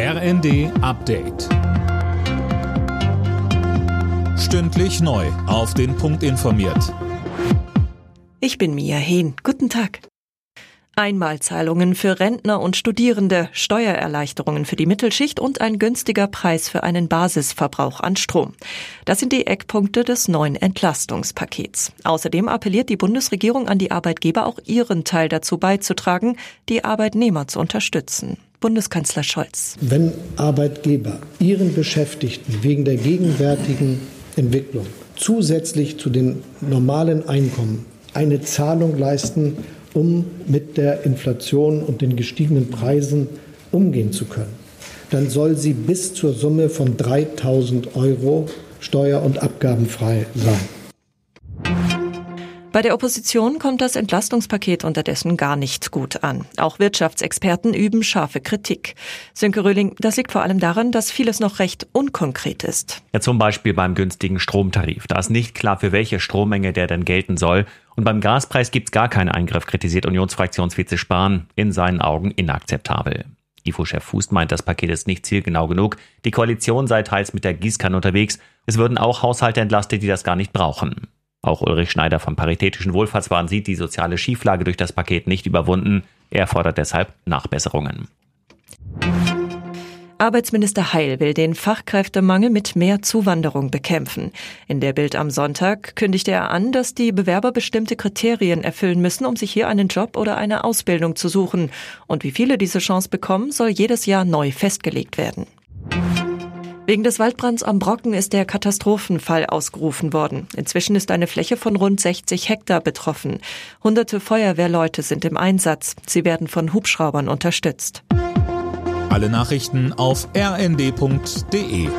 RND Update. Stündlich neu. Auf den Punkt informiert. Ich bin Mia Hehn. Guten Tag. Einmalzahlungen für Rentner und Studierende, Steuererleichterungen für die Mittelschicht und ein günstiger Preis für einen Basisverbrauch an Strom. Das sind die Eckpunkte des neuen Entlastungspakets. Außerdem appelliert die Bundesregierung an die Arbeitgeber, auch ihren Teil dazu beizutragen, die Arbeitnehmer zu unterstützen. Bundeskanzler Scholz. Wenn Arbeitgeber ihren Beschäftigten wegen der gegenwärtigen Entwicklung zusätzlich zu den normalen Einkommen eine Zahlung leisten, um mit der Inflation und den gestiegenen Preisen umgehen zu können, dann soll sie bis zur Summe von 3000 Euro steuer- und abgabenfrei sein. Bei der Opposition kommt das Entlastungspaket unterdessen gar nicht gut an. Auch Wirtschaftsexperten üben scharfe Kritik. Sönke Röhling, das liegt vor allem daran, dass vieles noch recht unkonkret ist. Ja, zum Beispiel beim günstigen Stromtarif. Da ist nicht klar, für welche Strommenge der denn gelten soll. Und beim Gaspreis gibt es gar keinen Eingriff, kritisiert Unionsfraktionsvize Spahn. In seinen Augen inakzeptabel. IFO-Chef Fuß meint, das Paket ist nicht zielgenau genug. Die Koalition sei teils mit der Gießkanne unterwegs. Es würden auch Haushalte entlastet, die das gar nicht brauchen. Auch Ulrich Schneider vom Paritätischen Wohlfahrtswahn sieht die soziale Schieflage durch das Paket nicht überwunden. Er fordert deshalb Nachbesserungen. Arbeitsminister Heil will den Fachkräftemangel mit mehr Zuwanderung bekämpfen. In der Bild am Sonntag kündigte er an, dass die Bewerber bestimmte Kriterien erfüllen müssen, um sich hier einen Job oder eine Ausbildung zu suchen. Und wie viele diese Chance bekommen, soll jedes Jahr neu festgelegt werden. Wegen des Waldbrands am Brocken ist der Katastrophenfall ausgerufen worden. Inzwischen ist eine Fläche von rund 60 Hektar betroffen. Hunderte Feuerwehrleute sind im Einsatz. Sie werden von Hubschraubern unterstützt. Alle Nachrichten auf rnd.de